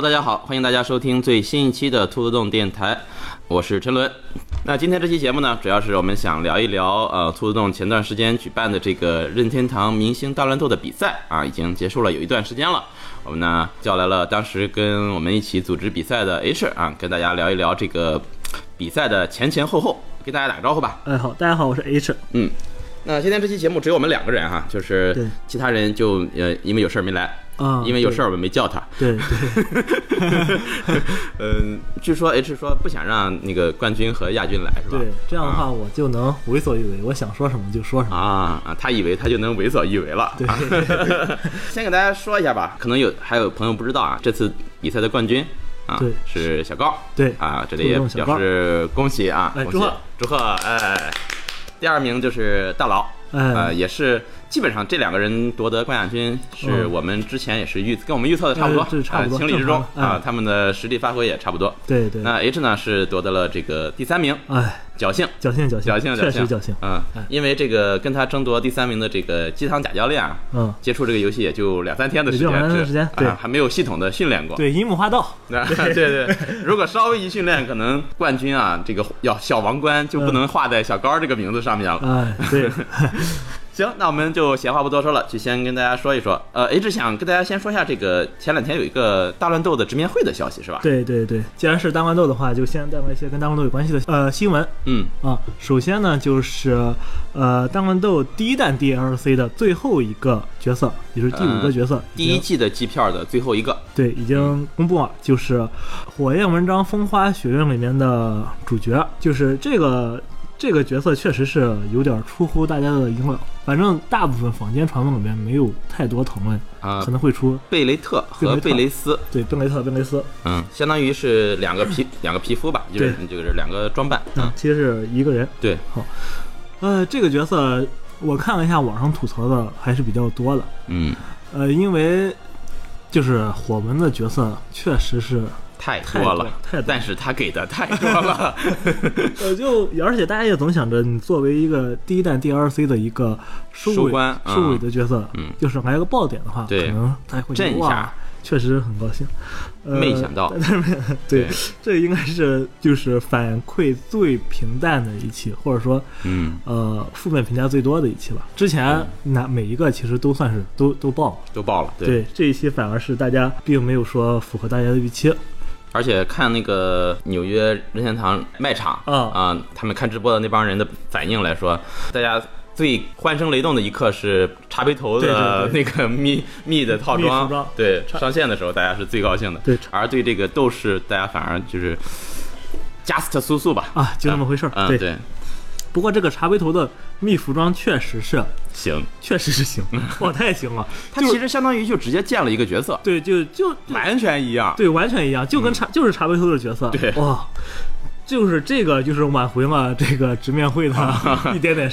Hello，大家好，欢迎大家收听最新一期的兔子洞电台，我是陈伦。那今天这期节目呢，主要是我们想聊一聊呃兔子洞前段时间举办的这个任天堂明星大乱斗的比赛啊，已经结束了有一段时间了。我们呢叫来了当时跟我们一起组织比赛的 H 啊，跟大家聊一聊这个比赛的前前后后，跟大家打个招呼吧。哎，好，大家好，我是 H。嗯，那今天这期节目只有我们两个人哈，就是对其他人就呃因为有事儿没来。啊，因为有事儿我没叫他。对对，嗯，据说 H 说不想让那个冠军和亚军来，是吧？对，这样的话我就能为所欲为，我想说什么就说什么。啊啊，他以为他就能为所欲为了。对。啊。先给大家说一下吧，可能有还有朋友不知道啊，这次比赛的冠军啊对。是小高。对。啊，这里也表示恭喜啊，恭喜哎祝贺。祝贺哎。第二名就是大佬，哎。呃，也是基本上这两个人夺得冠亚军，是嗯。我们之前也是预跟我们预测的差不多情理之中啊，他们的实力发挥也差不多。对对，那 H 呢是夺得了这个第三名，哎，侥幸，侥幸侥幸，侥幸，确实侥幸。嗯哎，因为这个跟他争夺第三名的这个鸡汤贾教练啊，嗯，接触这个游戏也就两三天的时间，也就两三天的时间对。啊，还没有系统的训练过。对，樱木花道，那 对对，如果稍微一训练，可能冠军啊，这个要小王冠就不能画在小高这个名字上面了。哎，对，行，那我们就闲话不多说了，就先跟大家说一说。呃，H 想跟大家先说一下这个前两天有一个大乱斗的直面会的消息，是吧？对对对。既然是大乱斗的话，就先带来一些跟大乱斗有关系的呃新闻嗯，啊。首先呢，就是呃大乱斗第一弹 DLC 的最后一个角色，也就是第五个角色，呃第一季的机票的最后一个，对，已经公布了，就是《火焰文章风花雪月》里面的主角，就是这个这个角色确实是有点出乎大家的意料。反正大部分坊间传闻里面没有太多讨论，啊可能会出贝雷特和贝雷斯，对贝雷特、贝雷斯，嗯，相当于是两个皮 两个皮肤吧，就是就是两个装扮，嗯，其实是一个人。对，好。呃，这个角色我看了一下网上吐槽的还是比较多的，嗯，呃，因为就是火门的角色确实是太太多了，太但是他给的太多了，呃，就而且大家也总想着，你作为一个第一弹 DLC 的一个收尾收官收尾的角色，嗯。就是来个爆点的话，对。可能大家会一下，确实很高兴。呃、没想到。但是对，这应该是就是反馈最平淡的一期，或者说嗯，呃负面评价最多的一期吧。之前那每一个其实都算是都都爆了，都爆了，对这一期反而是大家并没有说符合大家的预期。而且看那个纽约任天堂卖场啊他们看直播的那帮人的反应来说，大家最欢声雷动的一刻是茶杯头的那个蜜蜜的套装，装。对上线的时候大家是最高兴的，对。而对这个斗士大家反而就是 just 速速吧，啊，就那么回事儿。嗯，对，对，不过这个茶杯头的密服装确实是，行，确实是行，哇，太行了。它其实相当于就直接建了一个角色，对，就就完全一样，对，完全一样，就跟茶、就是茶杯头的角色。对。哇，就是这个就是挽回了这个直面会的 一点点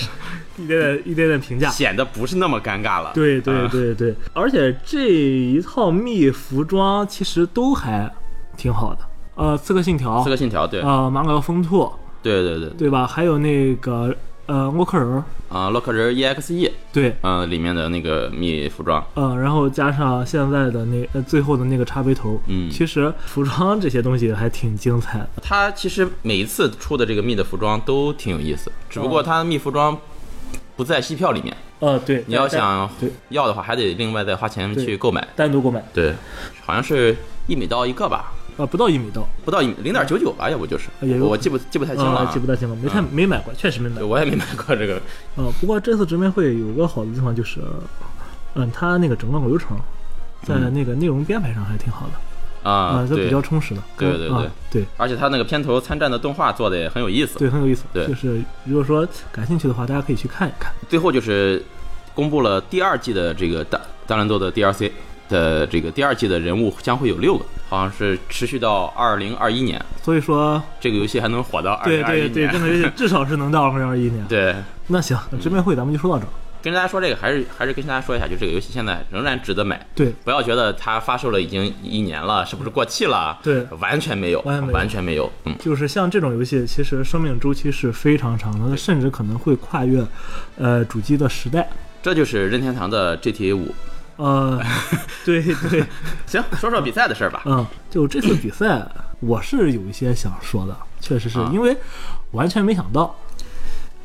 一点点一点点评价。显得不是那么尴尬了，对对啊对对，而且这一套密服装其实都还挺好的。呃，刺客信条刺，客信条，对，呃，马可风兔，对对对，对吧？还有那个呃洛克人，啊，洛克人 EXE，对，呃，里面的那个蜜服装，呃，然后加上现在的那呃最后的那个茶杯头，嗯。其实服装这些东西还挺精彩的。它其实每一次出的这个蜜的服装都挺有意思，只不过它蜜服装不在戏票里面，呃，对，你要想要的话，还得另外再花钱去购买。单独购买，对，好像是一美刀一个吧，呃，不到一米到，不到一零点九九吧，要不就是，也有我记不记不太清了记不太清了，没太嗯没买过，确实没买过。我也没买过这个，呃，不过这次直面会有个好的地方就是，嗯，它那个整个流程在嗯那个内容编排上还挺好的，啊呃，，都比较充实的。跟对对对啊对而且它那个片头参战的动画做的也很有意思。对，很有意思。对就是如果说感兴趣的话，大家可以去看一看。最后就是公布了第二季的这个大大乱斗的 DLC 的这个第二季的人物将会有六个，好像是持续到二零二一年，所以说，这个游戏还能火到二对零二一对对，对。这个游戏至少是能到二零二一年。对，那行，那直面会咱们就说到这儿。跟大家说这个，还是还是跟大家说一下，就这个游戏现在仍然值得买，对，不要觉得它发售了已经一年了，是不是过气了？对完全没有，完全没有完全没有。嗯，就是像这种游戏，其实生命周期是非常长的，它甚至可能会跨越，呃，主机的时代。这就是任天堂的 GTA 五，呃，对对，行，说说比赛的事儿吧。嗯，就这次比赛，我是有一些想说的，确实是啊因为完全没想到，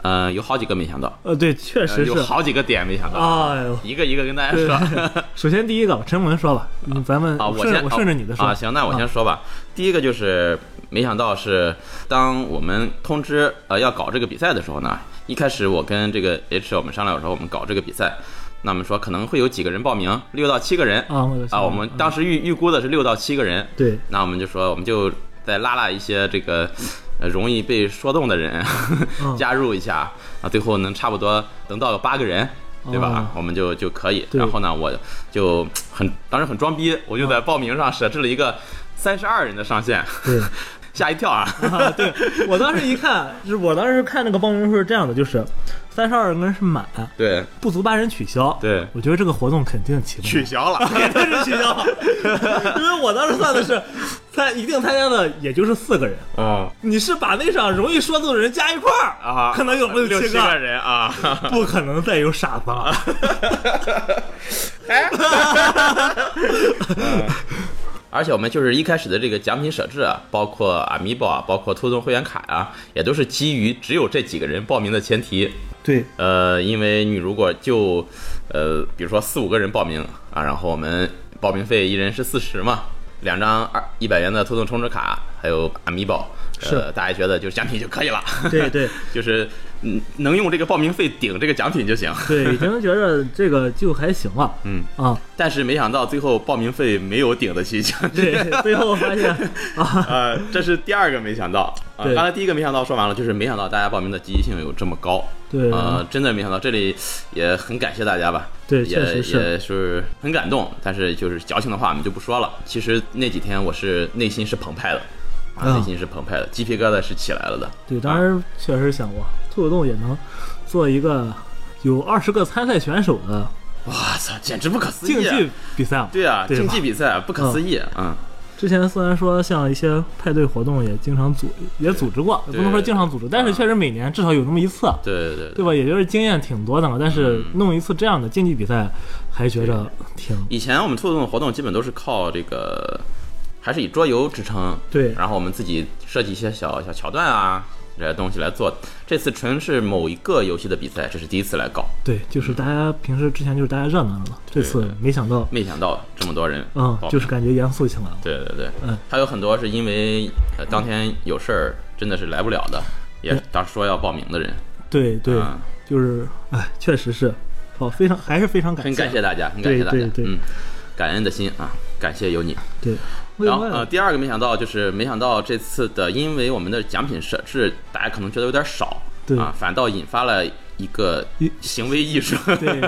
呃，有好几个没想到，呃，对，确呃实是。有好几个点没想到，哎呦，一个一个跟大家说。首先第一个，陈文说吧，嗯咱们啊，我先我顺着你的说啊，行，那我先说吧。第一个就是没想到是当我们通知呃要搞这个比赛的时候呢，一开始我跟这个 H 我们商量说我们搞这个比赛，那么说可能会有几个人报名，六到七个人啊，啊，我们当时预预估的是六到七个人，对那我们就说我们就再拉拉一些这个。呃容易被说动的人 嗯加入一下啊，最后能差不多能到八个人，对吧？哦我们就就可以。然后呢，我就很当时很装逼，我就在报名上设置了一个三十二人的上限，对。吓一跳啊！啊，对我当时一看，就是我当时看那个报名数是这样的，就是三十二个人是满，对不足八人取消。对，我觉得这个活动肯定起不取消了。肯定是取消，因为我当时算的是参一定参加的也就是四个人，啊你是把那场容易说动的人加一块儿啊，可能有六六七个人啊。不可能再有傻子了。而且我们就是一开始的这个奖品设置啊，包括 Amiibo 啊，包括兔动会员卡啊，也都是基于只有这几个人报名的前提。对，呃，因为你如果就呃，比如说四五个人报名啊，然后我们报名费一人是四十嘛，两张二一百元的兔动充值卡，还有 Amiibo，是呃，大家觉得就是奖品就可以了。对对 就是嗯，能用这个报名费顶这个奖品就行。对，已经觉得这个就还行了。嗯啊，但是没想到最后报名费没有顶得起奖金。对，最后发现 啊，呃，这是第二个没想到。啊，刚才第一个没想到说完了，就是没想到大家报名的积极性有这么高。对呃，真的没想到，这里也很感谢大家吧。对也是也是很感动。但是就是矫情的话我们就不说了。其实那几天我是内心是澎湃的，啊，啊内心是澎湃的，鸡皮疙瘩是起来了的。对，当时确实想哇，兔子洞也能做一个有二十个参赛选手的哇操，简直不可思议！竞技比赛。对啊，对吧竞技比赛不可思议。嗯，之前虽然说像一些派对活动也经常组也组织过，也不能说经常组织，但是确实每年至少有那么一次，对对对对吧？也就是经验挺多的嘛。但是嗯弄一次这样的竞技比赛，还觉着挺以前我们兔子洞的活动基本都是靠这个，还是以桌游支撑，对然后我们自己设计一些小小桥段啊这些东西来做。这次纯是某一个游戏的比赛，这是第一次来搞，对，就是大家平时之前就是大家热闹热闹，这次没想到，没想到这么多人嗯就是感觉严肃起来了。对对对，嗯，还有很多是因为呃当天有事儿，真的是来不了的，也嗯当时说要报名的人，对对，嗯。就是哎，确实是，好，非常还是非常感很谢，感谢大家，很感谢大家，对对对。嗯，感恩的心啊，感谢有你。对。另然后呃，第二个没想到就是没想到这次的，因为我们的奖品设置，大家可能觉得有点少，对。啊，反倒引发了一个行为艺术。对。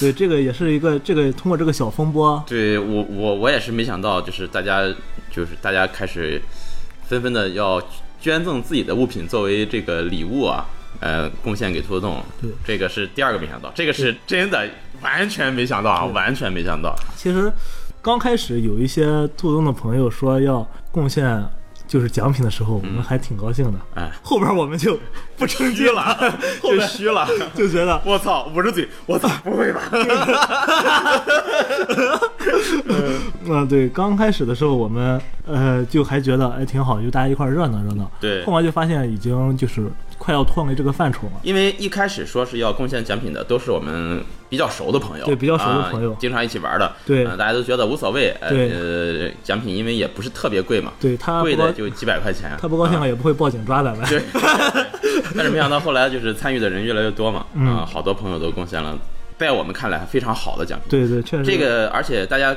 对，这个也是一个这个通过这个小风波，对我我我也是没想到，就是大家就是大家开始纷纷的要捐赠自己的物品作为这个礼物啊，呃，贡献给兔子洞。对。这个是第二个没想到，这个是真的完全没想到啊，完全没想到。其实刚开始有一些兔东的朋友说要贡献就是奖品的时候，我们还挺高兴的。哎，后边我们就不成机了，后就虚了。就觉得我操！捂着嘴，我操！不会吧？嗯，对，刚开始的时候我们呃就还觉得哎挺好，就大家一块热闹热闹。对后来就发现已经就是快要脱离这个范畴了。因为一开始说是要贡献奖品的，都是我们比较熟的朋友，对比较熟的朋友啊经常一起玩的，对呃大家都觉得无所谓。呃奖品因为也不是特别贵嘛，对他贵的就几百块钱。他不高兴啊了也不会报警抓咱们。对，但是没想到后来就是参与的人越来越多嘛，嗯啊，好多朋友都贡献了，在我们看来非常好的奖品。对对，确实这个，而且大家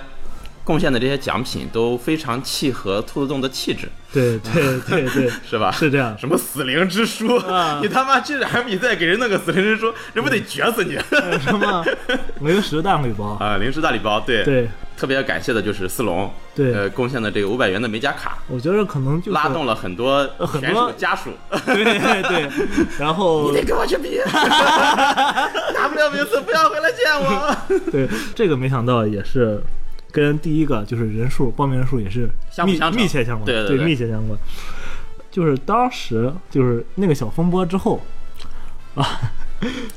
贡献的这些奖品都非常契合兔子洞的气质，对对对对 是吧？是这样。什么死灵之书？啊 你他妈去染比赛给人弄个死灵之书，这不得绝死你呃什么 零食大礼包？啊！零食大礼包，对，对特别感谢的就是四龙，对呃，贡献的这个五百元的美甲卡，我觉得可能就是拉动了很多很多选手家属。对对，然后你得跟我去比，拿不了名次不要回来见我。对这个没想到也是跟第一个就是人数报名人数也是密相辅相密切相关，对对密切相关。就是当时就是那个小风波之后啊，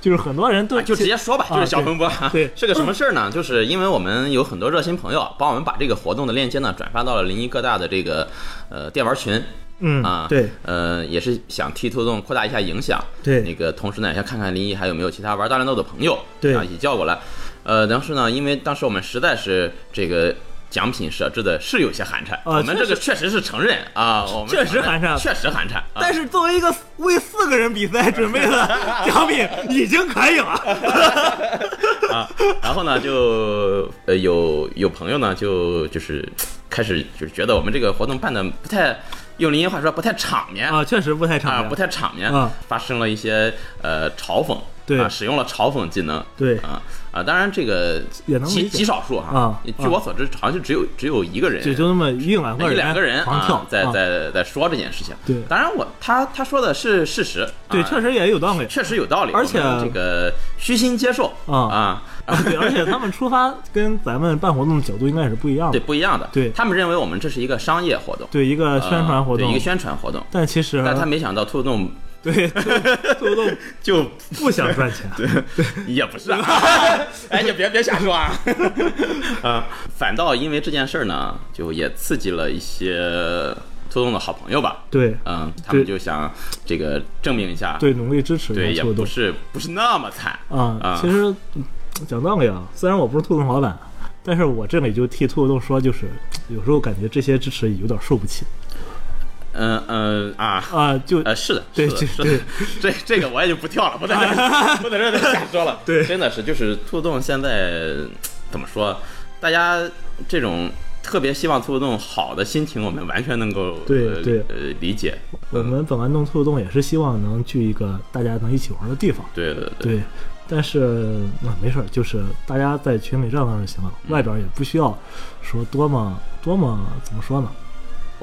就是很多人对啊就直接说吧，啊就是小风波。对是个什么事儿呢？就是因为我们有很多热心朋友帮我们把这个活动的链接呢转发到了临沂各大的这个呃电玩群嗯啊，对，呃，也是想替兔动扩大一下影响。对那个同时呢，也想看看临沂还有没有其他玩大乱斗的朋友，对啊，一起叫过来。呃，当时呢，因为当时我们实在是这个。奖品设置的是有些寒碜，啊我们这个确实是承认啊，我们确实寒碜确实寒碜。啊但是作为一个为四个人比赛准备的 奖品，已经可以了。啊，然后呢，就呃有有朋友呢，就就是开始就是觉得我们这个活动办的不太，用临沂话说不太场面啊，确实不太啊场面，不太场面啊发生了一些呃嘲讽，对啊，使用了嘲讽技能，对啊啊，当然这个极也能极极少数哈啊据我所知，好像就只有只有一个人，就就那么一两个人，一两个人狂跳啊，在啊在在说这件事情。对当然我他他说的是事实，对，啊确实也有道理。确实有道理，而且这个虚心接受啊啊。啊，对，而且他们出发跟咱们办活动的角度应该也是不一样的对，不一样的。对他们认为我们这是一个商业活动，对，一个宣传活动呃对一个，宣传活动，但其实但他没想到兔动对兔兔动就不想赚钱。对也不是啊，哎，你别别瞎说啊，啊，反倒因为这件事儿呢，就也刺激了一些兔动的好朋友吧，对嗯，他们就想这个证明一下，对，努力支持对，也不是不是那么惨啊啊。其实嗯讲道理啊，虽然我不是兔动老板，但是我这里就替兔动说，就是有时候感觉这些支持有点受不起嗯嗯啊。啊，就呃，是的，对是的，是 这这个我也就不跳了，不在这儿 不在这儿再瞎说了。对真的是，就是兔洞现在怎么说，大家这种特别希望兔洞好的心情，我们完全能够呃对对呃理解。我们本来弄兔洞也是希望能去一个大家能一起玩的地方。对对对，对，但是那、没事儿，就是大家在群里热闹就行了，嗯外边儿也不需要说多么多么怎么说呢？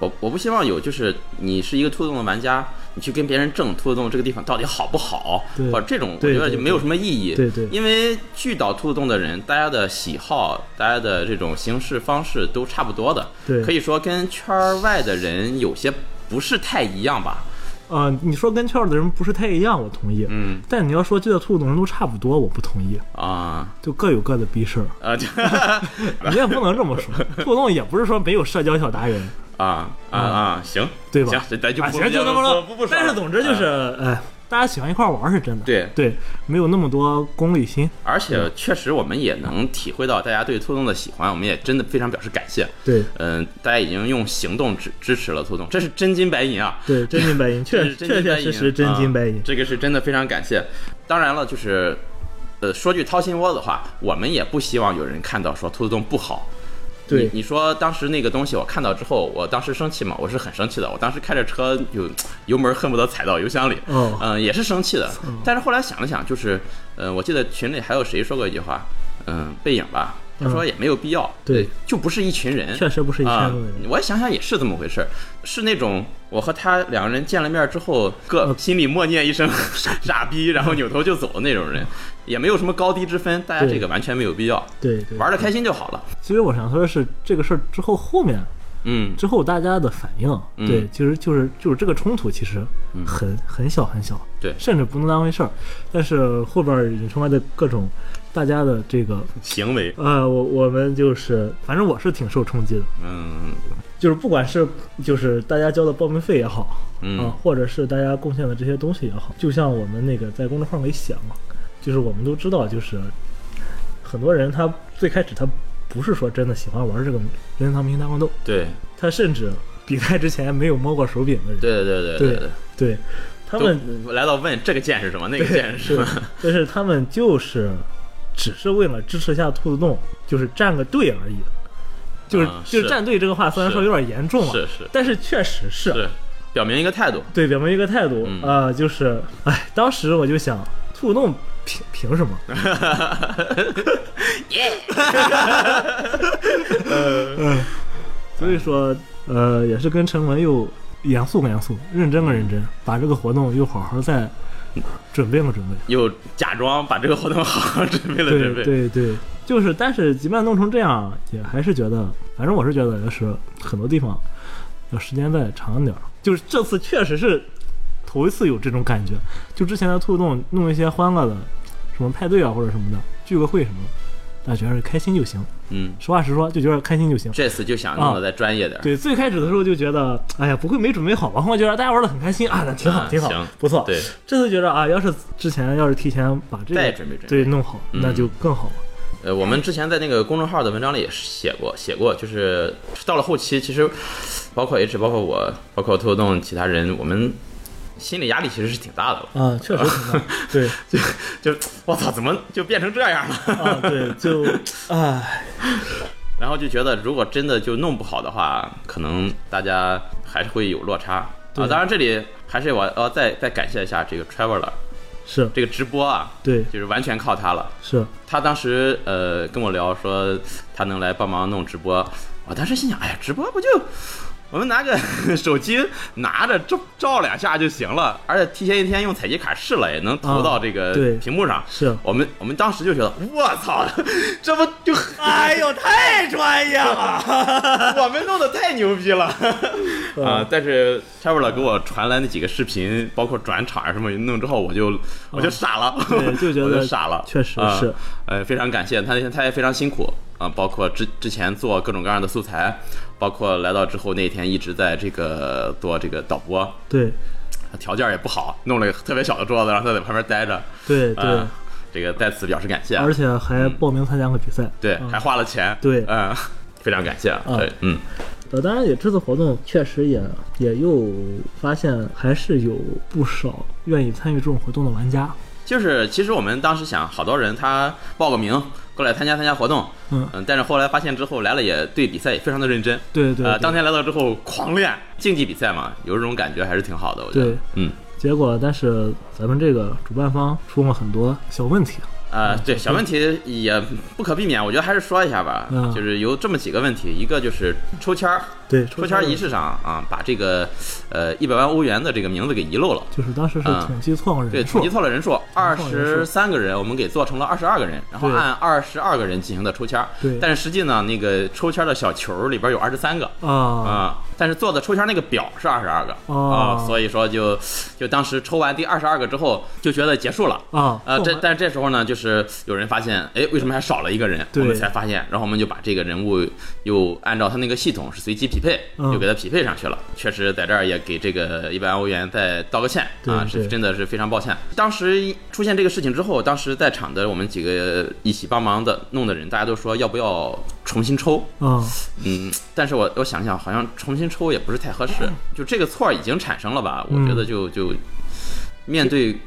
我我不希望有就是你是一个兔子洞的玩家，你去跟别人争兔子洞这个地方到底好不好，或者这种我觉得就没有什么意义。对对因为聚到兔子洞的人，大家的喜好、大家的这种行事方式都差不多的，对可以说跟圈儿外的人有些不是太一样吧。呃，你说跟圈儿的人不是太一样，我同意。嗯但你要说聚到兔动人都差不多，我不同意，啊就各有各的逼事儿。啊 就你也不能这么说，兔动也不是说没有社交小达人，啊啊啊，行对吧行，这咱就啊，不行，就这么说但是总之就是，啊哎，大家喜欢一块儿玩儿是真的。对对，没有那么多功利心。而且确实我们也能体会到大家对兔洞的喜欢，我们也真的非常表示感谢。对嗯，大家已经用行动支支持了兔洞，这是真金白银啊！对，真金白银，确确确实实真金白银啊。这个是真的非常感谢。当然了，就是呃，说句掏心窝子话，我们也不希望有人看到说兔子洞不好。对你你说当时那个东西我看到之后，我当时生气嘛，我是很生气的。我当时开着车就油门恨不得踩到油箱里，哦嗯、也是生气的。但是后来想了想，就是，呃，我记得群里还有谁说过一句话，嗯、背影吧，他说也没有必要，对呃就不是一群人，确实不是一圈啊子的人。，我想想也是这么回事，是那种我和他两个人见了面之后，呃各心里默念一声 傻逼，然后扭头就走的那种人，也没有什么高低之分，大家这个完全没有必要，对对，玩的开心就好了。其实我想说的是，这个事儿之后后面嗯，之后大家的反应，嗯。对，其实就是就是这个冲突其实很、很小很小，对。甚至不能当回事儿。但是后边儿引出来的各种大家的这个，行为，呃，我我们就是，反正我是挺受冲击的，嗯。就是不管是就是大家交的报名费也好，嗯。啊，或者是大家贡献的这些东西也好，就像我们那个在公众号里写嘛，就是我们都知道，就是很多人他最开始他不是说真的喜欢玩这个任天堂明星大乱斗，对。他甚至比赛之前没有摸过手柄的人，对对对对对，对。他们来到问这个键是什么，那个键是什么，但是他们就是只是为了支持一下兔子洞，就是站个队而已，就是、啊就是站队这个话虽然说有点严重了，是是但是确实是是，表明一个态度。对，表明一个态度啊、嗯就是，哎，当时我就想，兔子洞凭凭什么？嗯，所以说，呃，也是跟陈文又严肃个严肃，认真个认真，把这个活动又好好再准备了准备。又假装把这个活动好好准备了准备，对对，就是，但是即便弄成这样，也还是觉得，反正我是觉得，就是很多地方要时间再长一点儿。就是这次确实是头一次有这种感觉。就之前的兔兔洞弄一些欢乐的，什么派对啊或者什么的，聚个会什么的，大家觉得开心就行。嗯，实话实说，就觉得开心就行。这次就想弄得再专业点。对，最开始的时候就觉得，哎呀，不会没准备好吧？后来觉得大家玩的很开心啊，那挺好，挺好，不错。对，这次觉得啊，要是之前要是提前把这个再准备准备对弄好，那就更好了。呃，我们之前在那个公众号的文章里也写过，写过，就是到了后期，其实包括 H，包括我，包括兔子洞其他人，我们心理压力其实是挺大的了。啊，确实挺大。对，就就我操，怎么就变成这样了？啊，对，就 唉。然后就觉得，如果真的就弄不好的话，可能大家还是会有落差啊。当然，这里还是我要再再感谢一下这个 Traveler。是这个直播啊，对，就是完全靠他了。是他当时呃跟我聊说他能来帮忙弄直播，我当时心想，哎呀，直播不就我们拿个 手机拿着照照两下就行了，而且提前一天用采集卡试了，也能投到这个屏幕上。是。我们我们当时就觉得，我操，这不就哎呦太专业了，我们弄得太牛逼了。啊！但是 Traveler 给我传来那几个视频，包括转场什么弄之后，我就我就傻了，对，就觉得傻了，确实是，呃，非常感谢他，他也非常辛苦啊，包括之之前做各种各样的素材。包括来到之后那天一直在这个做这个导播，对，条件也不好，弄了个特别小的桌子，让他在旁边待着，对对，这个在此表示感谢，而且还报名参加过比赛，对，还花了钱，对，嗯，非常感谢，对，嗯，呃，当然也这次活动确实也也又发现还是有不少愿意参与这种活动的玩家，就是其实我们当时想，好多人他报个名。过来参加参加活动，嗯。嗯，但是后来发现之后来了也对比赛也非常的认真，对对，呃，当天来到之后狂练竞技比赛嘛，有这种感觉还是挺好的，我觉得，嗯，结果但是咱们这个主办方出了很多小问题。啊，对，小问题也不可避免，我觉得还是说一下吧。嗯，就是有这么几个问题，一个就是抽签儿，对，抽签仪式上啊，把这个呃一百万欧元的这个名字给遗漏了。就是当时是统计错了人数，对，统计错了人数，二十三个人，我们给做成了二十二个人，然后按二十二个人进行的抽签儿。对，但是实际呢，那个抽签的小球里边有二十三个啊啊，但是做的抽签那个表是二十二个啊，所以说就就当时抽完第二十二个之后就觉得结束了啊。呃，这但这时候呢，就是有人发现。现，哎，为什么还少了一个人？我们才发现，然后我们就把这个人物又按照他那个系统是随机匹配，又给他匹配上去了。确实，在这儿也给这个一百万欧元再道个歉啊，是真的是非常抱歉。当时出现这个事情之后，当时在场的我们几个一起帮忙的弄的人，大家都说要不要重新抽？嗯嗯，但是我我想想，好像重新抽也不是太合适。就这个错已经产生了吧？我觉得就就面对。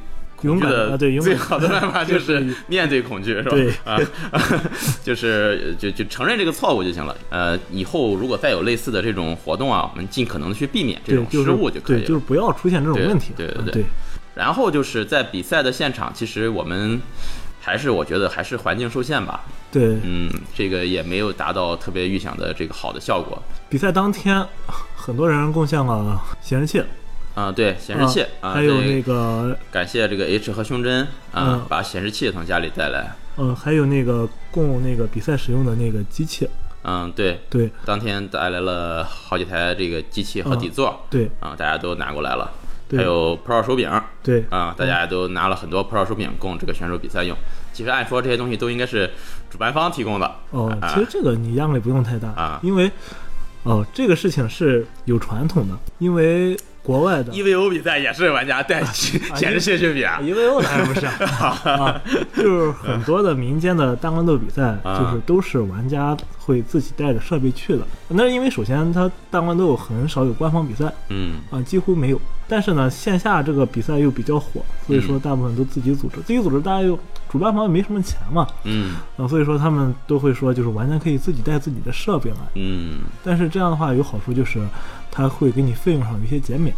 勇敢的对，最好的办法就是 面对恐惧，是吧？对啊，就是就就承认这个错误就行了。呃，以后如果再有类似的这种活动啊，我们尽可能的去避免这种失误就可以了。就是不要出现这种问题。对对对。然后就是在比赛的现场，其实我们还是我觉得还是环境受限吧。对，嗯，这个也没有达到特别预想的这个好的效果。比赛当天，很多人贡献了显示器。啊，对，显示器啊，还有那个感谢这个 H 和胸针啊，把显示器从家里带来。嗯，还有那个供那个比赛使用的那个机器。嗯，对对，当天带来了好几台这个机器和底座。对啊，大家都拿过来了。还有 Pro 手柄。对啊，大家都拿了很多 Pro 手柄供这个选手比赛用。其实按说这些东西都应该是主办方提供的。哦，其实这个你压力不用太大啊，因为哦，这个事情是有传统的，因为。国外的 EVO 比赛也是玩家 带显示器去比啊，EVO 当然不是 啊，就是很多的民间的大乱斗比赛，就是都是玩家会自己带着设备去的。那是因为首先它大乱斗很少有官方比赛，嗯啊几乎没有。但是呢，线下这个比赛又比较火，所以说大部分都自己组织。自己组织，大家又主办方也没什么钱嘛，嗯啊，所以说他们都会说，就是完全可以自己带自己的设备来，嗯。但是这样的话有好处就是。他会给你费用上有一些减免，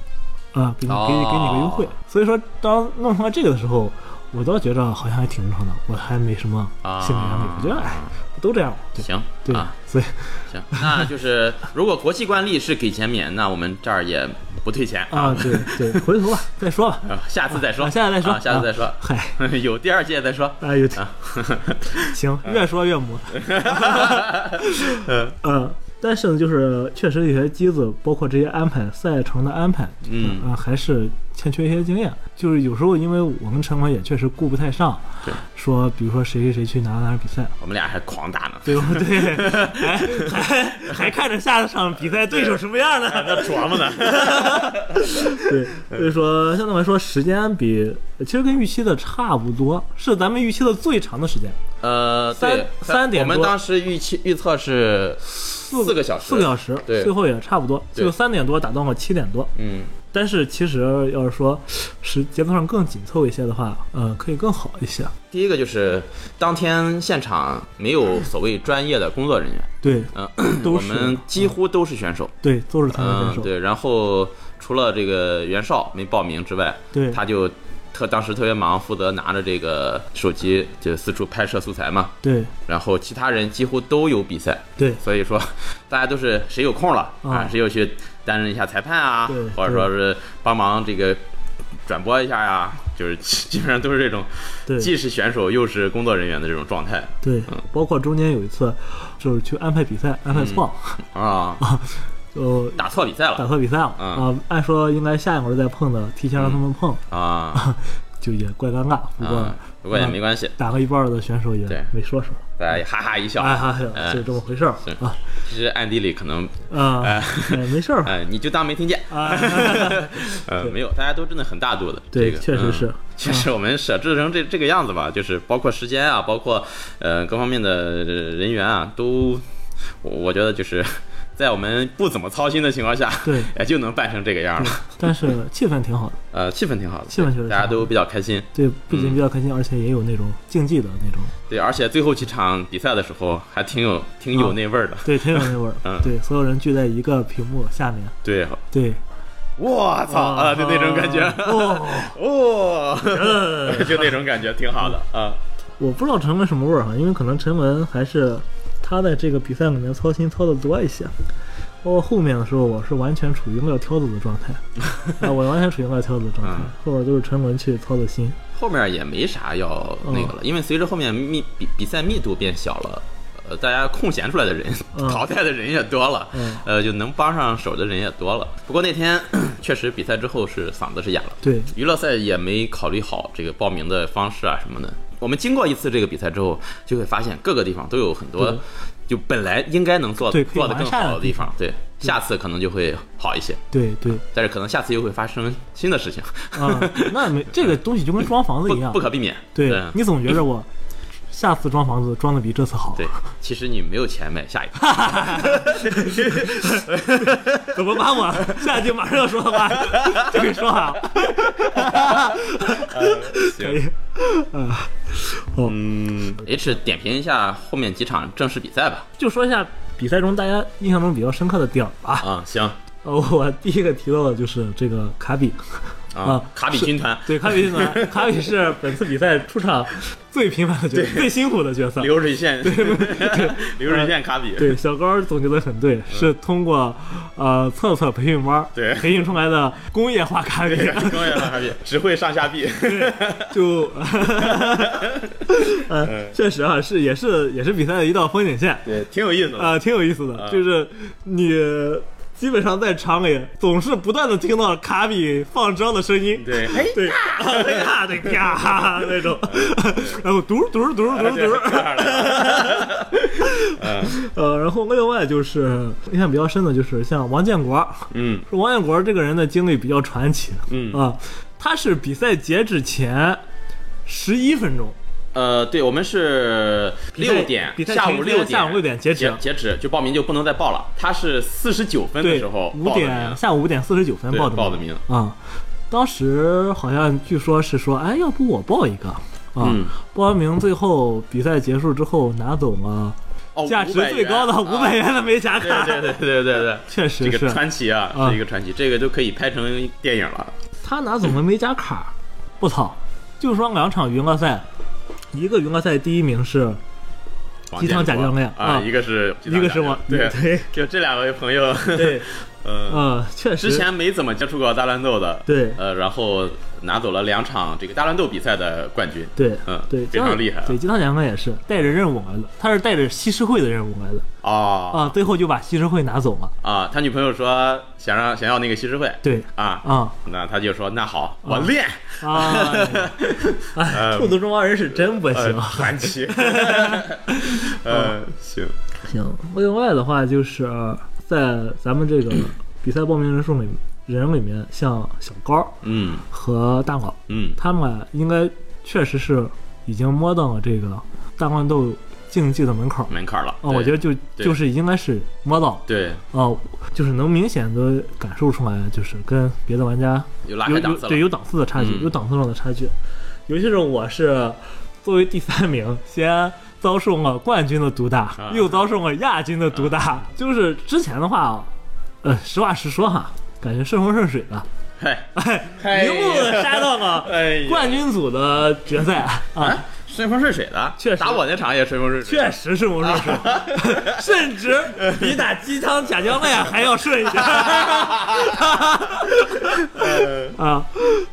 啊，给你给你给你个优惠。所以说，当弄成了这个的时候，我倒觉着好像还挺正常的，我还没什么心理压力。我觉得，哎，都这样。行，对啊，所以行，那就是如果国际惯例是给减免，那我们这儿也不退钱啊。对对，回头吧，再说吧，下次再说，下次再说，下次再说。嗨，有第二届再说。啊，有。行，越说越磨。嗯嗯。但是呢，就是确实有些机子，包括这些安排赛程的安排，嗯啊，还是欠缺一些经验。就是有时候因为我跟陈文也确实顾不太上，对，说比如说谁谁谁去哪哪比赛，我们俩还狂打呢，对不 对？还还还看着下场比赛对手什么样呢？那琢磨呢。对，所以说相对来说时间比其实跟预期的差不多，是咱们预期的最长的时间，呃，三对，我们三点多当时预期预测是四个小时，四个小时，对最后也差不多，对就三点多打到了七点多。嗯，但是其实要是说时节奏上更紧凑一些的话，呃，可以更好一些。第一个就是当天现场没有所谓专业的工作人员，对，嗯、我们几乎都是选手，对，都是参赛选嗯，手。对，然后除了这个袁绍没报名之外，对他就特当时特别忙，负责拿着这个手机就四处拍摄素材嘛，对然后其他人几乎都有比赛，对所以说大家都是谁有空了啊啊，谁又去担任一下裁判啊对，或者说是帮忙这个转播一下呀，就是 基本上都是这种对既是选手又是工作人员的这种状态对，嗯。包括中间有一次就是去安排比赛，安排错了，啊，就打错比赛了。打错比赛了嗯。啊。按说应该下一会儿再碰的，提前让他们碰，啊，就也怪尴尬。不过啊不过也没关系，打个一半的选手也没说什么，大家也哈哈一笑，哎哈，哎就这么回事啊。其实暗地里可能，啊，没事儿 哎，你就当没听见，啊，呃，没有，大家都真的很大度的，对这个确实是嗯确实，我们设置成这这个样子吧，就是包括时间啊，包括呃各方面的人员啊，都我我觉得就是在我们不怎么操心的情况下，对，也就能办成这个样了。但是气氛挺好的，呃，气氛挺好的，气氛确实大家都比较开心。对，不仅嗯。比较开心，而且也有那种竞技的那种，对，而且最后几场比赛的时候还挺有挺有那味儿的。对，挺有那味儿 嗯。对，所有人聚在一个屏幕下面，对，对，我操啊，就那种感觉，哦，哦，就那种感觉挺好的啊。我不知道陈文什么味儿哈，因为可能陈文还是他在这个比赛里面操心操的多一些。包括后面的时候，我是完全处于撂 挑子的状态，啊，我完全处于撂挑子的状态嗯，后边都是陈文去操的心。后面也没啥要那个了，因为随着后面密比比赛密度变小了，呃，大家空闲出来的人、嗯淘汰的人也多了，嗯呃，就能帮上手的人也多了。不过那天 确实比赛之后是嗓子是哑了，对，娱乐赛也没考虑好这个报名的方式啊什么的。我们经过一次这个比赛之后，就会发现各个地方都有很多，就本来应该能做做得更好的地方，对，下次可能就会好一些。对对。但是可能下次又会发生新的事情，啊，那没这个东西就跟装房子一样。不 不，可避免。对嗯你总觉着我下次装房子装的比这次好，对，其实你没有钱买下一个。怎么把我 下一句马上要说的话 就给说好？可以，啊，哦，嗯，H 点评一下后面几场正式比赛吧。就说一下比赛中大家印象中比较深刻的点儿吧。啊，行呃，我第一个提到的就是这个卡比，啊啊，卡比军团。对，卡比军团，卡比是本次比赛出场最频繁的角色，最辛苦的角色。流水线，对流水线卡比。对，小高总结的很对，是通过呃测测培训班对。培训出来的工业化卡比，工业化卡比 只会上下臂。就 呃确实啊是也是也是比赛的一道风景线。对，挺有意思的。啊、挺有意思的，啊就是你基本上在厂里总是不断的听到卡比放招的声音，对，嘿，对，哎呀，对 呀那种，然后嘟嘟嘟嘟嘟，嗯。呃，然后另外就是印象比较深的就是像王建国，嗯。说王建国这个人的经历比较传奇。嗯。啊，他是比赛截止前十一分钟，呃，对，我们是六点下午六点，下午六点截止截截止，就报名就不能再报了。他是四十九分的时候，五点名下午五点四十九分报的报的名啊。当时好像据说是说，哎，要不我报一个啊？嗯报完名，最后比赛结束之后拿走了哦，价值最高的五百元的美甲啊卡。对对对对对对，确实是这个传奇啊，啊是一个传奇，这个就可以拍成电影了。他拿走了美甲卡，我操！就说两场娱乐赛，一个云高赛第一名是王机场建国假教练啊，啊一个是一个是王对，对。就这两位朋友，对，嗯，呃，确实。之前没怎么接触过大乱斗的，对。呃，然后拿走了两场这个大乱斗比赛的冠军，对嗯，对，非常厉害啊。对，金汤奖哥也是带着任务来的，他是带着西施会的任务来的哦。啊，最后就把西施会拿走了。啊，他女朋友说想让想要那个西施会对啊，啊那他就说那好，我练，啊！兔子中国人是真不呃行。传奇，呃，行，行，另外的话就是在咱们这个 比赛报名人数里人里面，像小高嗯和大佬，嗯他们俩应该确实是已经摸到了这个大乱斗竞技的门口。门槛了，哦，我觉得就就是应该是摸到对，哦，就是能明显的感受出来，就是跟别的玩家有拉有有对有档次的差距，嗯有档次上的差距。尤其是我是作为第三名，先遭受了冠军的毒打，啊。又遭受了亚军的毒打。就是之前的话，呃，实话实说哈，感觉顺风顺水的，嗨，一路的杀到了冠军组的决赛啊。啊，顺风顺水的，确实。打我那场也顺风顺水，确实顺风顺水，甚至比打鸡汤贾江泪还要顺一点。啊，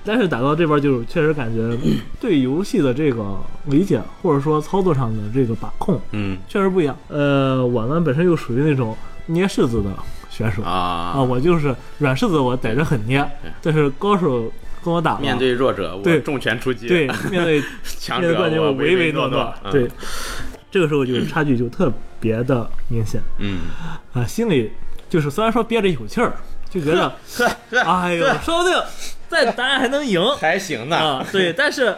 但是打到这边就确实感觉 对游戏的这个理解，或者说操作上的这个把控，嗯。确实不一样。呃，我呢本身又属于那种捏柿子的选手。啊，啊，我就是软柿子我逮着狠捏，但是高手跟我打面对弱者，我对。重拳出击，对面对 强者我唯唯诺诺，嗯对，，这个时候就是差距就特别的明显。嗯，啊，心里就是虽然说憋着一口气儿，就觉得 哎呦，说不定再打还能赢。还行呢，啊，对，但是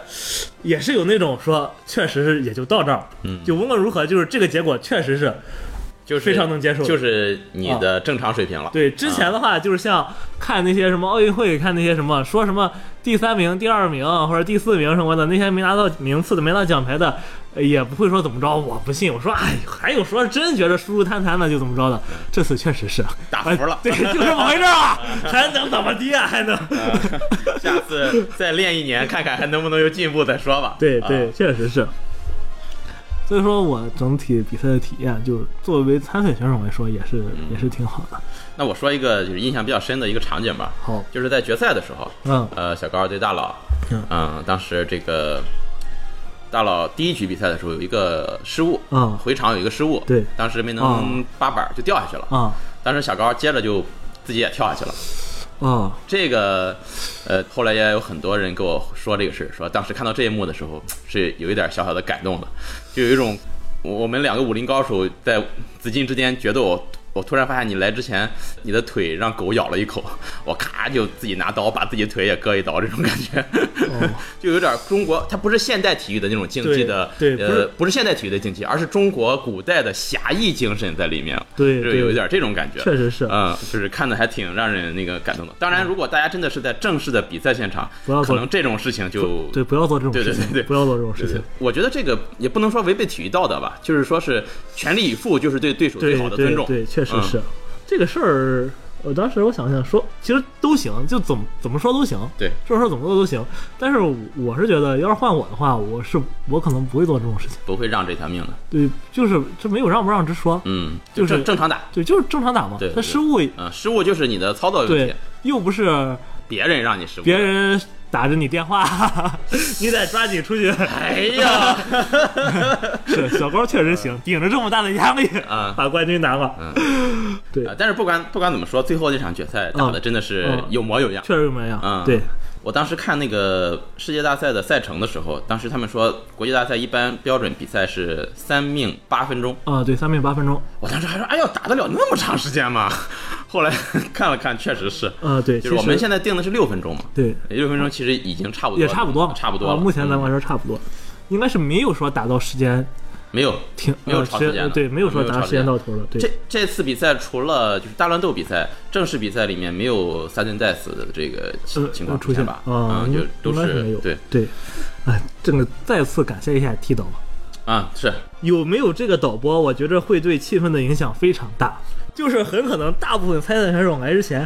也是有那种说，确实是也就到这儿，嗯。就无论如何，就是这个结果确实是就是非常能接受就是你的正常水平了，对。之前的话，就是像看那些什么奥运会，看那些什么说什么第三名、第二名或者第四名什么的，那些没拿到名次的、没拿奖牌的，呃也不会说怎么着，我不信。我说，哎，还有说真觉得舒舒坦坦的就怎么着的，这次确实是打服了哎对，就这么回事儿啊，还能怎么地啊？还能。下次再练一年，看看还能不能有进步再说吧。对对，啊确实是。所以说我整体比赛的体验，就是作为参赛选手来说，也是、嗯。也是挺好的。那我说一个就是印象比较深的一个场景吧，好，就是在决赛的时候，嗯。呃，小高对大佬，嗯。嗯，当时这个大佬第一局比赛的时候有一个失误，嗯。回场有一个失误，对。当时没啊能扒板儿就掉下去了，啊当时小高接着就自己也跳下去了。哦这个，呃，后来也有很多人跟我说这个事儿，说当时看到这一幕的时候是有一点小小的感动的，就有一种我们两个武林高手在紫禁之间决斗。我突然发现你来之前，你的腿让狗咬了一口，我咔就自己拿刀把自己腿也割一刀，这种感觉，哦 就有点中国，它不是现代体育的那种竞技的，对对不是，呃不是现代体育的竞技，而是中国古代的侠义精神在里面，对对就有一点这种感觉，确实是嗯，就是看的还挺让人那个感动的。当然，如果大家真的是在正式的比赛现场，不要做可能这种事情就对，不要做这种事情，对对对对不要做这种事对对情。我觉得这个也不能说违背体育道德吧，就是说是全力以赴，就是对对手最好的尊重。对对，确实嗯是、这个事儿。我当时我想想说，其实都行，就怎么怎么说都行，对这事儿怎么做都行。但是我是觉得，要是换我的话，我是我可能不会做这种事情。不会让这条命的。对，就是这没有让不让之说，嗯，就是正正常打。对，就是正常打嘛。对失误，嗯，失误就是你的操作问对题，，又不是别人让你失误。别人打着你电话，你得抓紧出去。哎呀，是小高确实行，顶着这么大的压力，啊把冠军拿了。嗯，对啊，但是不管不管怎么说，最后这场决赛打的真的是嗯有模有样。确实有模有样。嗯，对，我当时看那个世界大赛的赛程的时候，当时他们说国际大赛一般标准比赛是三命八分钟，啊，对，三命八分钟。我当时还说，哎呦，打得了那么长时间吗？后来 看了看，确实是，呃，对，就是我们现在定的是六分钟嘛，对六分钟其实已经差不多，也差不多，差不多目前咱们来嗯说差不多，应该是没有说打到时间没有停，没有呃超时间的对，没有说打时间间到头了。对这，这次比赛除了就是大乱斗比赛，正式比赛里面没有 sudden death 的这个情况出现吧？啊，嗯，就都是没有。对对，哎，这个再次感谢一下 T 导吧。啊，是有没有这个导播，我觉着会对气氛的影响非常大。就是很可能大部分参赛选手来之前，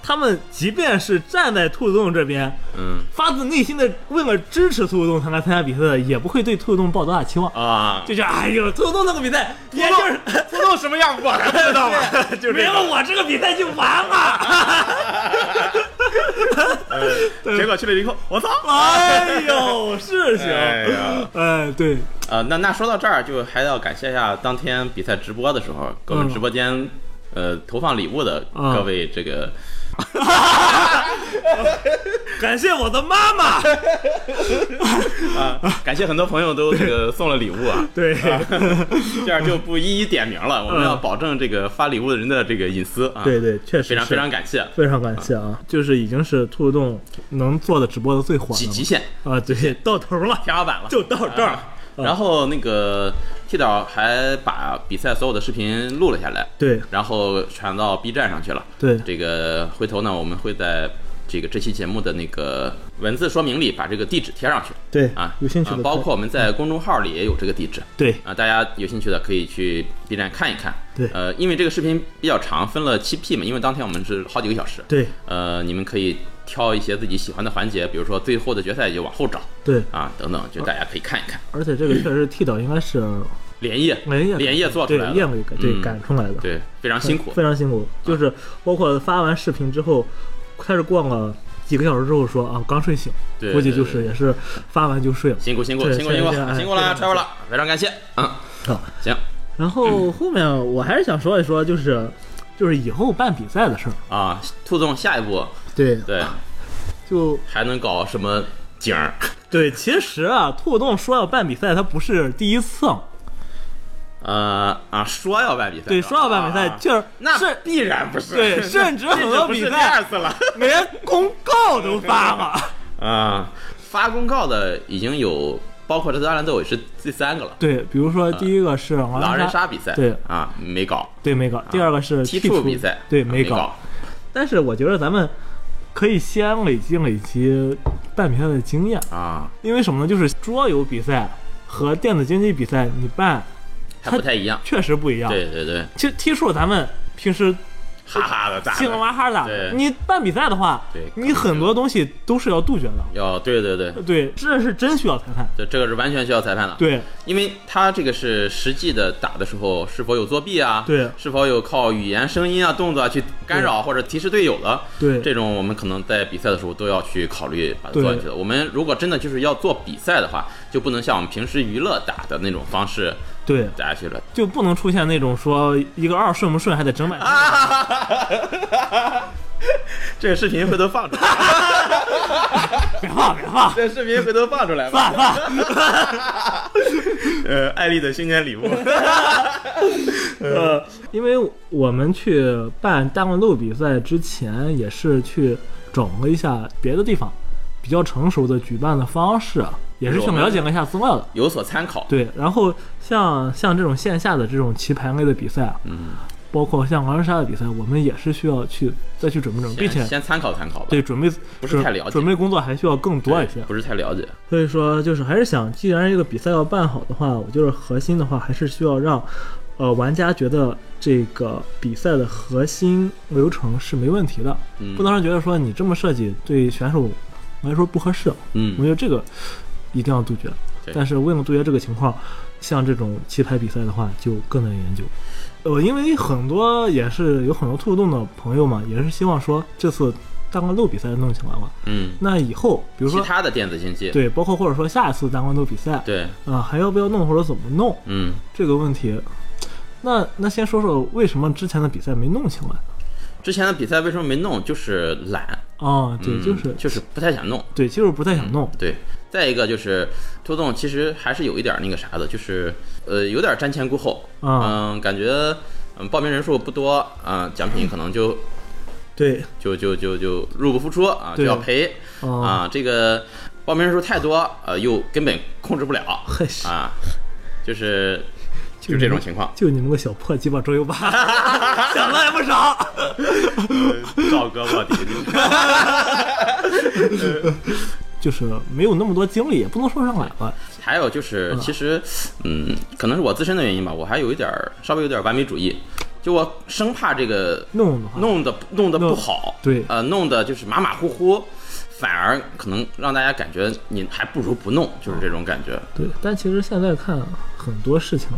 他们即便是站在兔子洞这边，嗯发自内心的为了支持兔子洞参加参加比赛的，也不会对兔子洞抱多大期望。啊，就觉得哎呦，兔子洞那个比赛，也就是兔子洞什么样我还不知道 吗？就没有我这个比赛就完了。结果去了以后，我操！哎呦，是行，哎呀，哎，对，呃，那那说到这儿，就还要感谢一下当天比赛直播的时候，给我们嗯直播间、呃投放礼物的嗯各位这个。感谢我的妈妈。啊，感谢很多朋友都这个送了礼物啊，对，这样就不一一点名了，我们嗯要保证这个发礼物的人的这个隐私啊。对对，确实非常非常感谢，非常感谢啊！就是已经是兔子洞能做的直播的最火的了极极限啊，对，到头了，天花板了，就到这儿啊。然后那个 T 导还把比赛所有的视频录了下来，对然后传到 B 站上去了。对这个回头呢，我们会在这个这期节目的那个文字说明里把这个地址贴上去对啊。有兴趣的啊包括我们在公众号里也有这个地址对啊，大家有兴趣的可以去 B 站看一看。对呃，因为这个视频比较长，分了七 P 嘛，因为当天我们是好几个小时。对呃，你们可以挑一些自己喜欢的环节，比如说最后的决赛就往后找对，啊，等等，就大家可以看一看。而且这个确实剃导应该是连夜连夜连夜做出来的，夜里对嗯赶出来的，对，非常辛苦。非常辛苦。就是包括发完视频之后，开始过了几个小时之后说啊，刚睡醒，对估计就是也是发完就睡了。辛苦辛苦辛苦辛苦辛苦了，非常超了，非常感谢。嗯，好，行然后后面我还是想说一说，就是就是以后办比赛的事儿。啊，兔总下一步对，对就还能搞什么景儿？对，其实啊，兔洞说要办比赛，他不是第一次。呃啊，说要办比赛，对，说要办比赛，啊就是那是必然不是，对甚至很多比赛第二次了连公告都发了。啊。发公告的已经有，包括这次阿兰斗也是第三个了。对，比如说第一个是狼狼人人杀比赛，对啊，没搞。对没搞；第二个是踢剔除触比赛，对啊没搞。但是我觉得咱们可以先累积累积办比赛的经验，啊，因为什么呢？就是桌游比赛和电子竞技比赛，你办还不太一样。确实不一样。对对对，其实踢数咱们平时哈哈的咋稀里的？哇哈的，你办比赛的话对，你很多东西都是要杜绝的。要对对对，对，这是真需要裁判。对这个是完全需要裁判的。对因为他这个是实际的打的时候是否有作弊啊？对是否有靠语言、声音啊、动作啊去干扰或者提示队友的？对这种我们可能在比赛的时候都要去考虑把它做进去的。我们如果真的就是要做比赛的话，就不能像我们平时娱乐打的那种方式对，去了。就不能出现那种说一个二顺不顺还得整百遍。这个视频回头放出来，别放别放，这视频回头放出来吧。放放。呃，艾丽的新年礼物。呃，因为我们去办大乱斗比赛之前，也是去整了一下别的地方比较成熟的举办的方式，也是去了解了一下资料的。有所参考。对，然后像像这种线下的这种棋牌类的比赛，嗯，包括像狼人杀的比赛，我们也是需要去再去准备准备，并且先先参考参考吧。对准备不是太了解准备工作还需要更多一些。不是太了解。所以说，就是还是想，既然这个比赛要办好的话，我就是核心的话，还是需要让，呃，玩家觉得这个比赛的核心流程是没问题的，嗯不能让觉得说你这么设计对选手来说不合适。嗯我嗯觉得这个一定要杜绝。但是为了杜绝这个情况，像这种棋牌比赛的话，就更难研究。呃，因为很多也是有很多兔洞的朋友嘛，也是希望说这次大乱斗比赛弄起来了，嗯，那以后比如说其他的电子竞技，对，包括或者说下一次大乱斗比赛，对，啊，还要不要弄或者怎么弄嗯，这个问题，那那先说说为什么之前的比赛没弄起来？之前的比赛为什么没弄？就是懒，啊，对，嗯就是就是不太想弄。对，就是不太想弄。对，再一个就是拖动其实还是有一点那个啥的，就是呃有点瞻前顾后，啊。嗯，感觉嗯报名人数不多啊、奖品可能就对，就就就就入不敷出啊，就要赔。啊，啊，这个报名人数太多，呃，又根本控制不了。嘿，啊，就是就这种情况。就你们个小破鸡巴桌游吧，想的也不少。赵哥卧底，就是没有那么多精力，也不能说上来吧。还有就是，嗯其实，嗯，可能是我自身的原因吧，我还有一点儿稍微有点儿完美主义，就我生怕这个弄的，弄的弄得不好，对呃，弄的就是马马虎虎，反而可能让大家感觉你还不如不弄，就是这种感觉。对，但其实现在看很多事情，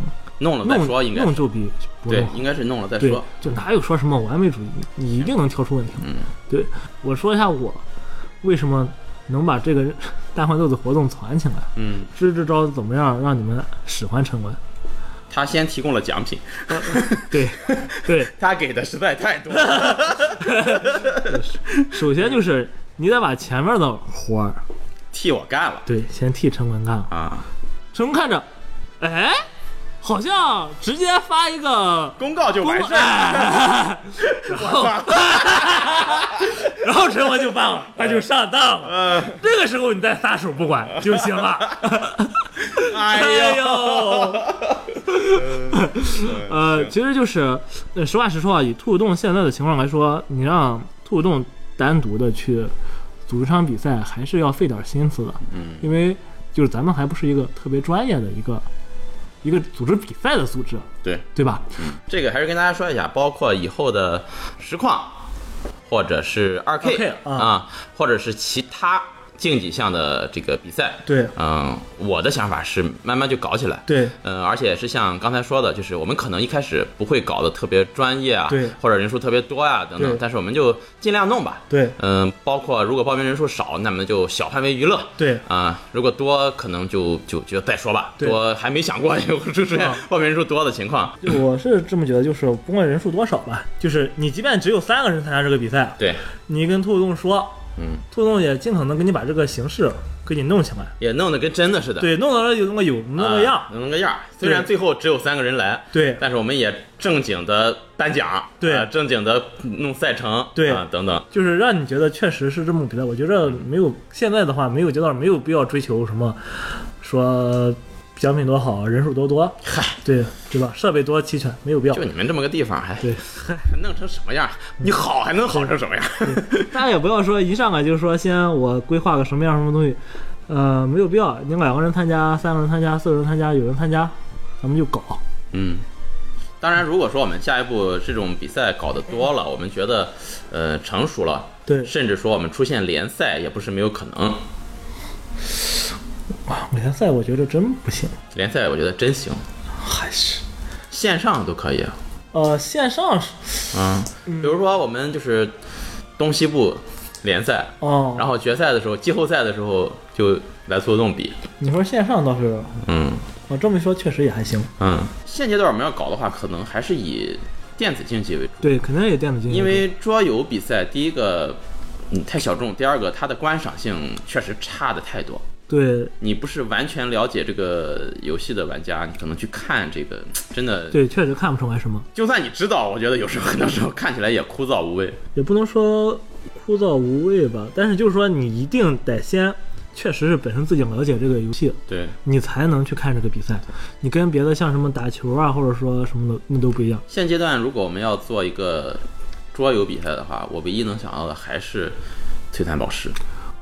弄了再说，应该是弄就比不对，应该是弄了再说。，就哪有说什么完美主义，你一定能挑出问题。嗯，对我说一下我为什么能把这个大欢豆子活动攒起来，嗯，支支招怎么样让你们使唤陈文？他先提供了奖品，对对，他给的实在太多了。首先就是你得把前面的活儿，替我干了对，先替陈文干了。啊！陈文看着，哎，好像直接发一个公告就完事儿。哎 然后 然后陈文就办了，他就上当了。呃，这个时候你再撒手不管就行了。哎 哎呦，呦，呃，其实就是，呃，实话实说啊，以兔子洞现在的情况来说，你让兔子洞单独的去组织场比赛，还是要费点心思的，嗯，因为就是咱们还不是一个特别专业的一个一个组织比赛的素质，对，对吧？这个还是跟大家说一下，包括以后的实况，或者是二 K 啊，或者是其他竞技项的这个比赛，对嗯，我的想法是慢慢就搞起来。对嗯，而且是像刚才说的，就是我们可能一开始不会搞得特别专业啊，对或者人数特别多呀、等等，但是我们就尽量弄吧。对嗯，包括如果报名人数少，那么就小范围娱乐。对啊、如果多，可能就就就再说吧。对多还没想过有出现啊报名人数多的情况。我是这么觉得，就是不管人数多少吧，就是你即便只有三个人参加这个比赛，对，你跟兔子洞说，嗯，兔子洞也尽可能给你把这个形式给你弄起来，也弄得跟真的似的。对，弄到有那么有那个样，啊弄个样。虽然最后只有三个人来，对但是我们也正经的颁奖，对啊正经的弄赛程，对啊等等。就是让你觉得确实是这么比赛。我觉着没有现在的话，没有阶段没有必要追求什么说奖品多好，人数多多，嗨，对对吧？设备多齐全，没有必要就。你们这么个地方，还对，还 弄成什么样？你好还能好成什么样？大家也不要说一上来就说先我规划个什么样什么东西，呃，没有必要。你两个人参加，三个人参加，四个人参加，有人参加，咱们就搞。嗯。当然，如果说我们下一步这种比赛搞得多了，我们觉得，呃，成熟了，对，甚至说我们出现联赛也不是没有可能。哇，联赛我觉得真不行，联赛我觉得真行，还是线上都可以。呃线上是嗯，比如说我们就是东西部联赛，哦，然后决赛的时候、季后赛的时候就来兔子洞比。你说线上倒是，嗯我这么一说确实也还行。嗯，现阶段我们要搞的话，可能还是以电子竞技为主，对，肯定以电子竞技，因为桌游比赛第一个。嗯，太小众。第二个，它的观赏性确实差的太多。对你不是完全了解这个游戏的玩家，你可能去看这个，真的，对，确实看不出来什么，就算你知道，我觉得有时候很多时候看起来也枯燥无味。也不能说枯燥无味吧，但是就是说你一定得先，确实是本身自己了解这个游戏，对，你才能去看这个比赛。你跟别的像什么打球啊，或者说什么的，那都不一样。现阶段如果我们要做一个桌游比赛的话，我唯一能想到的还是璀璨宝石。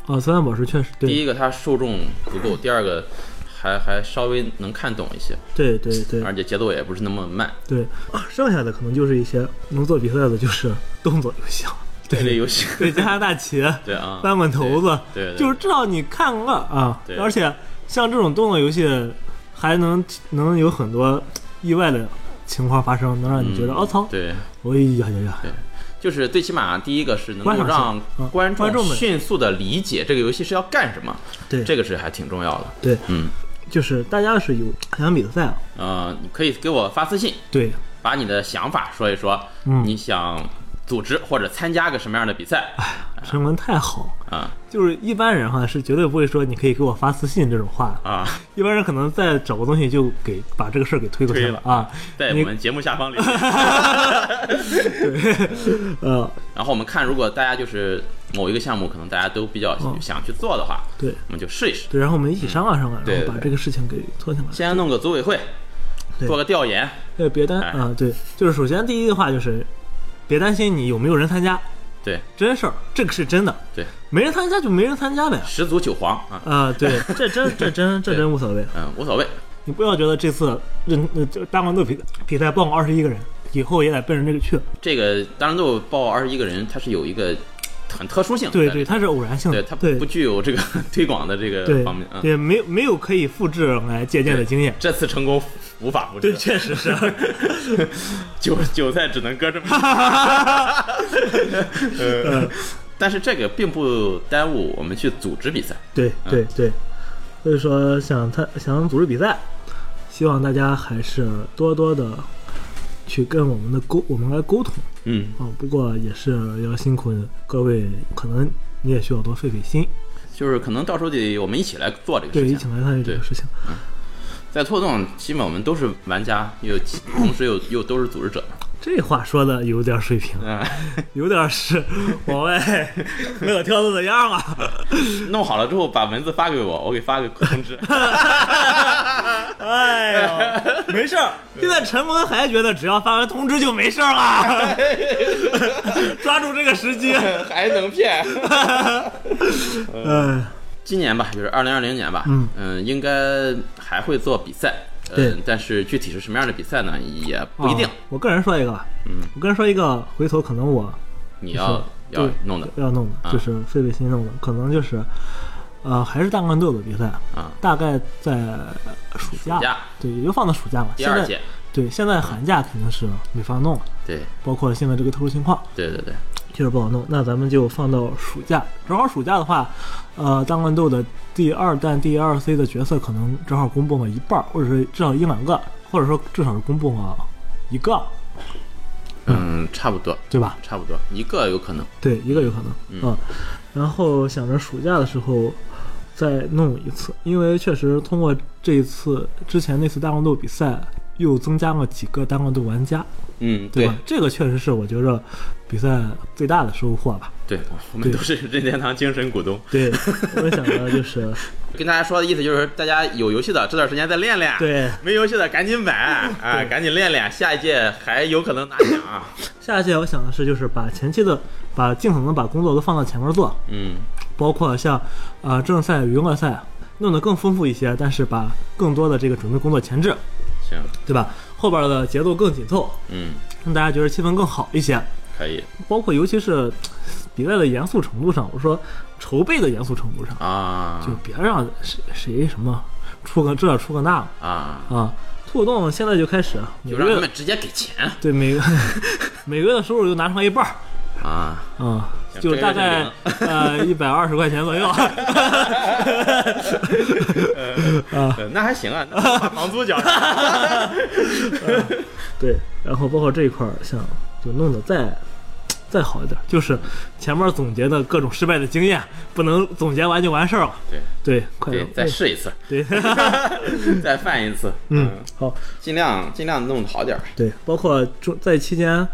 哦，璀璨宝石确实对，第一个它受众足够，第二个还还稍微能看懂一些，对对对。而且节奏也不是那么慢。对，啊剩下的可能就是一些能做比赛的，就是动作游戏了。这类游戏，对，加拿大旗、对啊，翻滚头子，对，对对。就是至少你看了啊对，而且像这种动作游戏还能能有很多意外的情况发生，能让你觉得嗯哦操，对，哎呀呀呀，就是最起码第一个是能够让嗯观观众们迅速的理解这个游戏是要干什么，对。这个是还挺重要的。对，嗯，就是大家是有想比赛啊，呃，你可以给我发私信，对，把你的想法说一说，嗯。你想组织或者参加个什么样的比赛。哎陈文太好，啊。就是一般人哈是绝对不会说你可以给我发私信这种话。的，啊，一般人可能再找个东西就给把这个事儿给推过去推了。啊，在我们节目下方留言。呃，然后我们看，如果大家就是某一个项目，可能大家都比较嗯想去做的话，对。我们就试一试。对，然后我们一起商量商量，对对对然后把这个事情给做起来。先弄个组委会，做个调研，对，别担哎。啊，对，就是首先第一个话就是，别担心你有没有人参加，对真事儿，这个是真的，对，没人参加就没人参加呗。十足九黄啊，啊，对，这真 这真这真无所谓。嗯，无所谓。你不要觉得这次认呃这大乱斗比比赛报二十一个人，以后也得奔着这个去。这个大乱斗报二十一个人，它是有一个很特殊性，对对，它是偶然性的，对它对不具有这个 推广的这个方面啊。对，没没有可以复制来借鉴的经验。这次成功无法复制，对，确实是。韭韭菜只能割这么一 呃，但是这个并不耽误我们去组织比赛。对对对，所以说想他想组织比赛，希望大家还是多多的去跟我们的沟我们来沟通嗯，啊。不过也是要辛苦各位，可能你也需要多费费心，就是可能到时候得我们一起来做这个对，事情。一起来参与这个事情。在错动，基本我们都是玩家，又 同时又又都是组织者。这话说的有点水平，嗯，有点是往外乐挑子的样啊。弄好了之后把文字发给我，我给发个通知。哎呦，没事儿。现在陈文还觉得只要发完通知就没事儿了，抓住这个时机。还能骗？嗯，今年吧，就是二零二零年吧，嗯应该还会做比赛。对。嗯，但是具体是什么样的比赛呢，也不一定。啊。我个人说一个吧，嗯，我个人说一个，回头可能我你要要弄的。要弄的，啊。就是费费心弄的，可能就是，呃，还是大乱斗的比赛，啊，大概在暑假，假。对，也就放到暑假吧。现在第二届，对，现在寒假肯定是没法弄了，对。包括现在这个特殊情况，对对对，确实不好弄。那咱们就放到暑假，正好暑假的话，呃，大乱斗的第二弹、第二 C 的角色可能正好公布了一半儿，或者是至少一两个，或者说至少是公布了一个，嗯，差不多，对吧？差不多，一个有可能。对，一个有可能，嗯然后想着暑假的时候再弄一次，因为确实通过这一次之前那次大乱斗比赛，又增加了几个大乱斗玩家，嗯，对对。吧？这个确实是我觉着比赛最大的收获吧。对，我们都是任天堂精神股东。对，我想的就是，跟大家说的意思就是，大家有游戏的这段时间再练练，对，没游戏的赶紧买 啊，赶紧练练，下一届还有可能拿奖。啊 下一届我想的是，就是把前期的，把尽可能把工作都放到前面做，嗯，包括像啊、呃正赛、娱乐赛弄得更丰富一些，但是把更多的这个准备工作前置，行，对吧？后边的节奏更紧凑，嗯，让大家觉得气氛更好一些。可以包括尤其是比赛的严肃程度上，我说筹备的严肃程度上，啊就别让谁谁什么出个这出个那啊，啊。兔动现在就开始每就让他们直接给钱对每个 每个月的收入就拿出来一半儿啊。啊，行就大概呃一百二十块钱左右。啊，呃那还行啊，那把房租交上。对，然后包括这一块儿，像就弄得再再好一点，就是前面总结的各种失败的经验，不能总结完就完事儿了。对对，快点，再试一次，对，再犯一次。嗯，好，尽量尽量弄得好点儿。对，包括中在期间，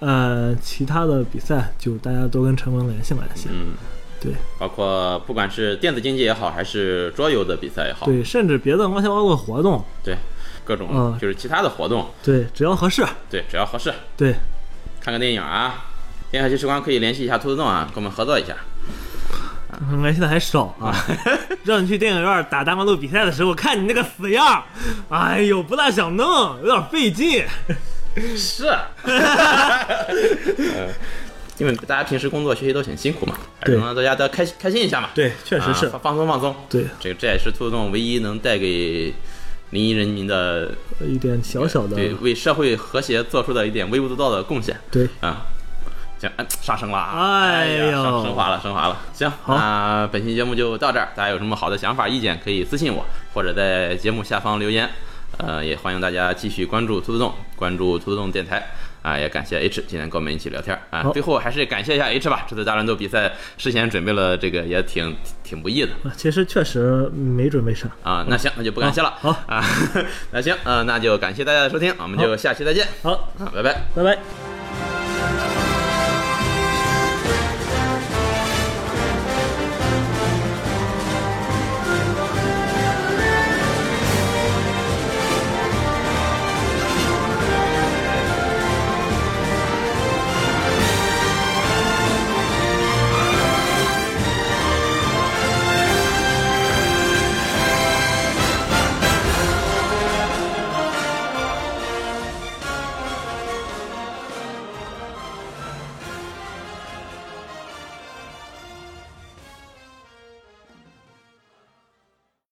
呃，其他的比赛就大家都跟陈文联系联系。嗯，对。包括不管是电子竞技也好，还是桌游的比赛也好，对，甚至别的乱七八糟的活动，对，各种嗯就是其他的活动，对，只要合适，对，只要合适，对，看个电影啊，天下奇时光可以联系一下兔子洞啊，跟我们合作一下。联系的还少啊。让你去电影院打大马路比赛的时候，看你那个死样，哎呦，不大想弄，有点费劲。是，呃 因为大家平时工作学习都挺辛苦嘛，还是对能让大家都开心开心一下嘛。对，确实是啊，放放松放松。对，这这也是兔子洞唯一能带给临沂人民的一点小小的对为社会和谐做出的一点微不足道的贡献对啊。行，哎，上升了啊！呀，哎呦升升华了，升华了。行，好那本期节目就到这儿。大家有什么好的想法、意见，可以私信我，或者在节目下方留言。呃，也欢迎大家继续关注兔子洞，关注兔子洞电台。啊，也感谢 H 今天跟我们一起聊天啊好。最后还是感谢一下 H 吧，这次大乱斗比赛事先准备了这个也挺挺不易的啊其实确实没准备啥。啊。那行，那就不感谢了。好啊，那行，呃，那就感谢大家的收听，我们就下期再见好，啊，拜拜。拜拜。